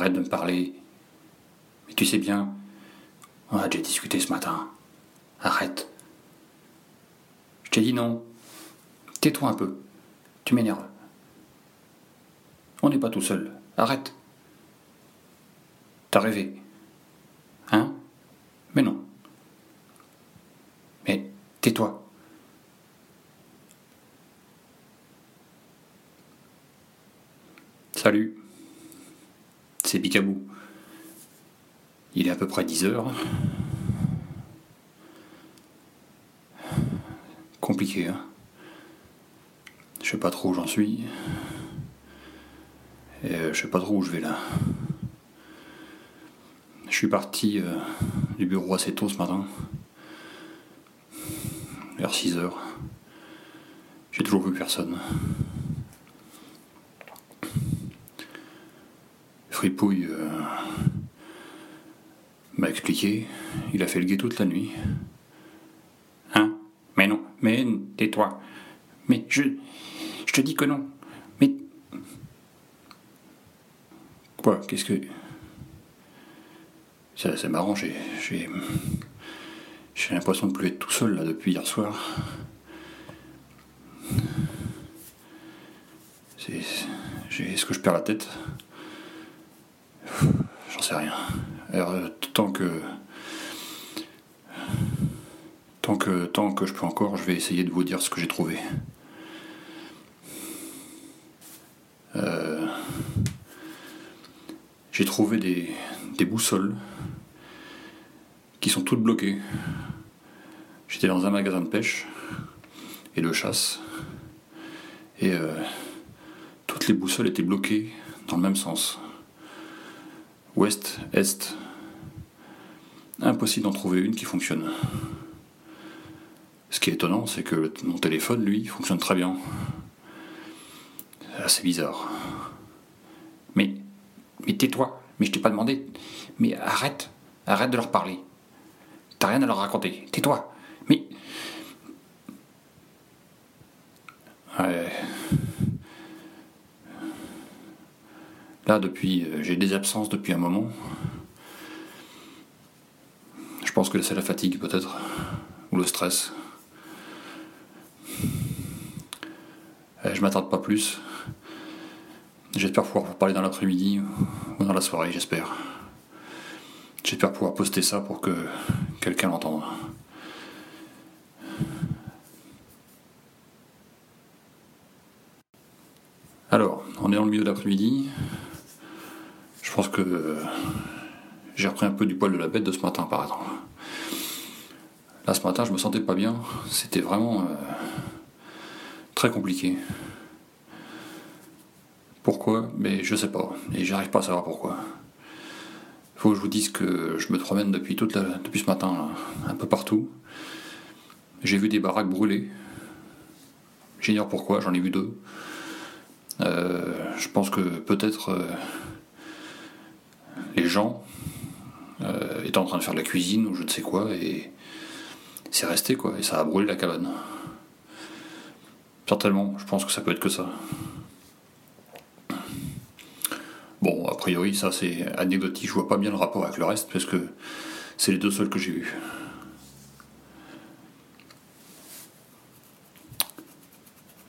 arrête de me parler. Mais tu sais bien, on a déjà discuté ce matin. Arrête. Je t'ai dit non. Tais-toi un peu. Tu m'énerves. On n'est pas tout seul. Arrête. T'as rêvé. Hein? Mais non. Mais tais-toi. Salut. C'est Picabou. Il est à peu près 10 heures. Compliqué, hein Je sais pas trop où j'en suis. Et euh, je sais pas trop où je vais là. Je suis parti euh, du bureau assez tôt ce matin. Vers 6 heures. J'ai toujours vu personne. Fripouille euh, m'a expliqué, il a fait le guet toute la nuit. Hein? Mais non, mais tais-toi. Mais je. Je te dis que non. Mais. Quoi? Qu'est-ce que. Ça, c'est marrant, j'ai. J'ai. J'ai l'impression de plus être tout seul là depuis hier soir. C'est. Est-ce que je perds la tête? J'en sais rien. Alors, euh, tant que. Tant que, tant que je peux encore, je vais essayer de vous dire ce que j'ai trouvé. Euh, j'ai trouvé des, boussoles qui sont toutes bloquées. J'étais dans un magasin de pêche et de chasse. Et euh, toutes les boussoles étaient bloquées dans le même sens ouest, est. Impossible d'en trouver une qui fonctionne. Ce qui est étonnant, c'est que mon téléphone, lui, fonctionne très bien. C'est bizarre. Mais, mais tais-toi, mais je t'ai pas demandé. Mais arrête, arrête de leur parler. T'as rien à leur raconter. Tais-toi. Mais. Ouais. Là, depuis, euh, j'ai des absences depuis un moment. Je pense que c'est la fatigue peut-être, ou le stress. Euh, je m'attarde pas plus. J'espère pouvoir vous parler dans l'après-midi ou dans la soirée, j'espère. J'espère pouvoir poster ça pour que quelqu'un l'entende. Alors, on est dans le milieu de l'après-midi. Je pense que euh, j'ai repris un peu du poil de la bête de ce matin, par exemple. Là, ce matin, je me sentais pas bien. C'était vraiment euh, très compliqué. Pourquoi? Mais je sais pas. Et j'arrive pas à savoir pourquoi. Il faut que je vous dise que je me promène depuis, ce matin, un peu partout. J'ai vu des baraques brûlées. J'ignore pourquoi, j'en ai vu deux. Euh, je pense que peut-être les gens euh, étaient en train de faire de la cuisine ou je ne sais quoi, et c'est resté quoi, et ça a brûlé la cabane. Certainement, je pense que ça peut être que ça. Bon, a priori, ça c'est anecdotique, je vois pas bien le rapport avec le reste, parce que c'est les deux seuls que j'ai vus.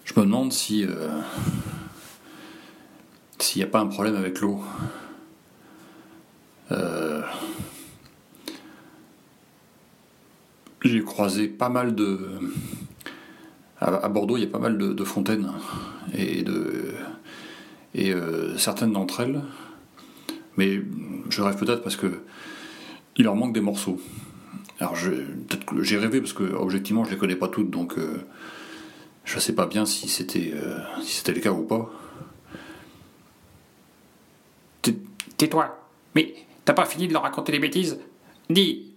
Je me demande si. Euh, s'il n'y a pas un problème avec l'eau. J'ai croisé pas mal de. À, Bordeaux, il y a pas mal de, fontaines et de et euh, certaines d'entre elles, mais je rêve peut-être parce que il leur manque des morceaux. Alors peut-être que j'ai rêvé parce que objectivement je les connais pas toutes, donc euh, je sais pas bien si c'était si c'était le cas ou pas. Tais-toi, mais T'as pas fini de leur raconter des bêtises Dis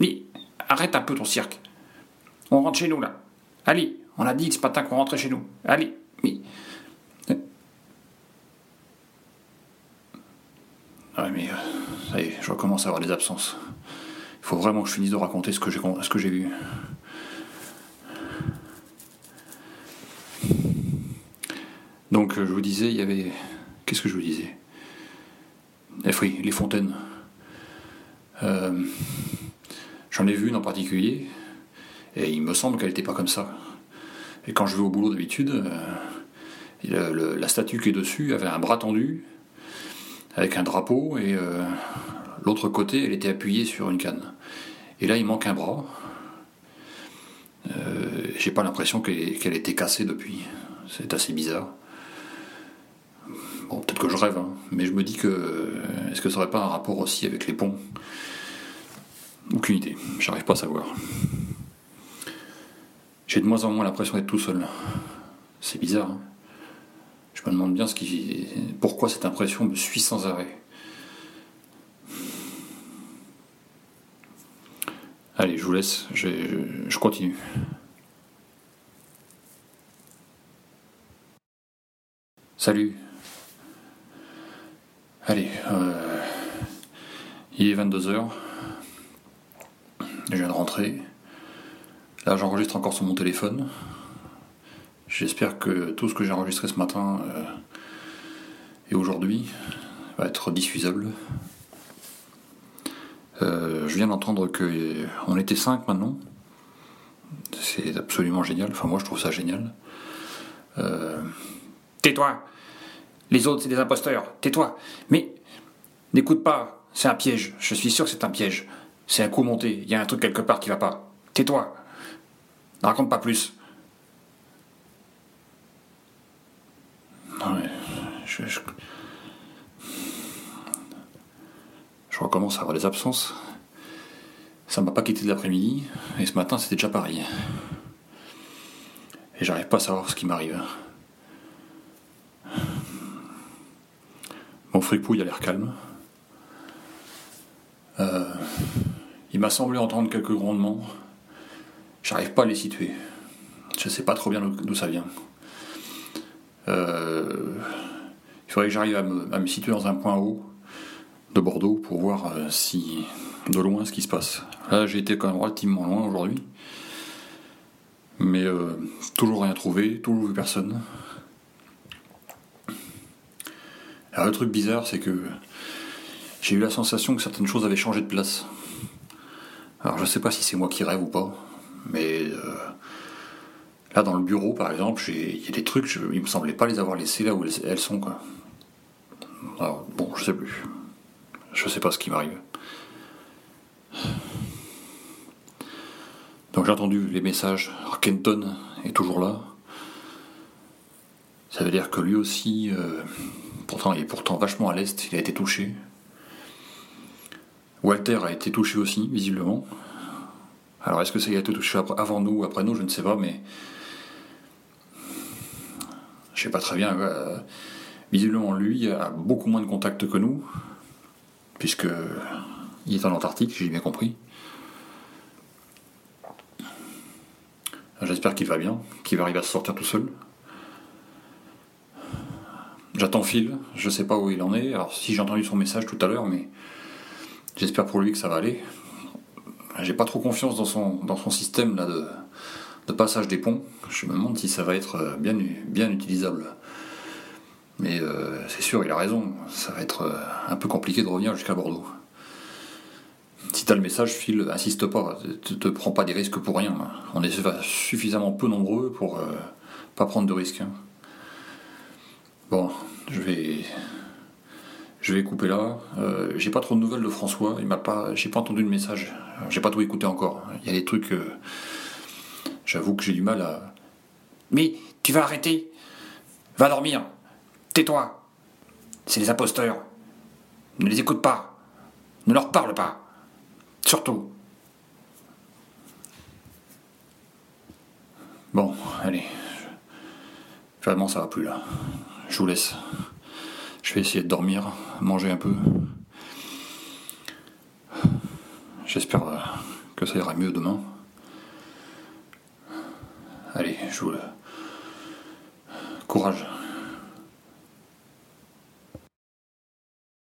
Dis Arrête un peu ton cirque. On rentre chez nous là. Allez, on a dit ce matin qu'on rentrait chez nous. Allez, mais. Ouais, mais euh, ça y est, je recommence à avoir des absences. Il faut vraiment que je finisse de raconter ce que j'ai, vu. Donc, je vous disais, il y avait. Qu'est-ce que je vous disais? Eh oui, les fontaines. Euh, j'en ai vu une en particulier, et il me semble qu'elle n'était pas comme ça. Et quand je vais au boulot d'habitude, euh, la statue qui est dessus avait un bras tendu, avec un drapeau, et euh, l'autre côté, elle était appuyée sur une canne. Et là, il manque un bras. J'ai pas l'impression qu'elle ait été cassée depuis. C'est assez bizarre. Bon, peut-être que je rêve, hein, mais je me dis que. Est-ce que ça aurait pas un rapport aussi avec les ponts? Aucune idée, j'arrive pas à savoir. J'ai de moins en moins l'impression d'être tout seul. C'est bizarre. Hein. je me demande bien ce qui, pourquoi cette impression me suit sans arrêt. Allez, je vous laisse, je continue. Salut. Allez, euh, il est 22h. Je viens de rentrer. Là, j'enregistre encore sur mon téléphone. J'espère que tout ce que j'ai enregistré ce matin euh, et aujourd'hui va être diffusable. Euh, je viens d'entendre qu'on était 5 maintenant. C'est absolument génial. Enfin, moi, je trouve ça génial. Tais-toi les autres, c'est des imposteurs. Tais-toi. Mais n'écoute pas. C'est un piège. Je suis sûr que c'est un piège. C'est un coup monté. Il y a un truc quelque part qui va pas. Tais-toi. Ne raconte pas plus. Non, mais je, je, recommence à avoir des absences. Ça m'a pas quitté de l'après-midi, et ce matin c'était déjà pareil. Et j'arrive pas à savoir ce qui m'arrive. Mon fripouille a l'air calme. Euh, il m'a semblé entendre quelques grondements. J'arrive pas à les situer. Je sais pas trop bien d'où ça vient. Euh, il faudrait que j'arrive à me, situer dans un point haut de Bordeaux pour voir euh, si de loin ce qui se passe. Là, j'ai été quand même relativement loin aujourd'hui. Mais toujours rien trouvé, toujours vu personne. Alors le truc bizarre, c'est que j'ai eu la sensation que certaines choses avaient changé de place. Alors je sais pas si c'est moi qui rêve ou pas, mais euh, là dans le bureau par exemple, il y a des trucs, je, il me semblait pas les avoir laissés là où elles, sont quoi. Alors bon, je sais plus. Je sais pas ce qui m'arrive. Donc j'ai entendu les messages. Kenton est toujours là. Ça veut dire que lui aussi, euh, Pourtant, il est pourtant vachement à l'est, il a été touché. Walter a été touché aussi, visiblement. Alors, est-ce que ça a été touché avant nous ou après nous? Je ne sais pas, mais. Je sais pas très bien. Euh, visiblement, lui a beaucoup moins de contacts que nous, puisque il est en Antarctique, j'ai bien compris. J'espère qu'il va bien, qu'il va arriver à se sortir tout seul. J'attends Phil, je sais pas où il en est. Alors si j'ai entendu son message tout à l'heure, mais j'espère pour lui que ça va aller. J'ai pas trop confiance dans son, dans son système là, de, de passage des ponts. Je me demande si ça va être euh, bien, bien utilisable. Mais euh, c'est sûr, il a raison. Ça va être euh, un peu compliqué de revenir jusqu'à Bordeaux. Si t'as le message, Phil, insiste pas. Te, te prends pas des risques pour rien. On est suffisamment peu nombreux pour pas prendre de risques. Hein. Bon, je vais, je vais couper là. Euh, j'ai pas trop de nouvelles de François. Il m'a pas, j'ai pas entendu le message. J'ai pas tout écouté encore. Il y a des trucs. Euh, j'avoue que j'ai du mal à. Mais tu vas arrêter. Va dormir. Tais-toi. C'est des imposteurs. Ne les écoute pas. Ne leur parle pas. Surtout. Bon, allez. Vraiment, ça va plus là je vous laisse. Je vais essayer de dormir, manger un peu. J'espère que ça ira mieux demain. Allez, je vous... Courage.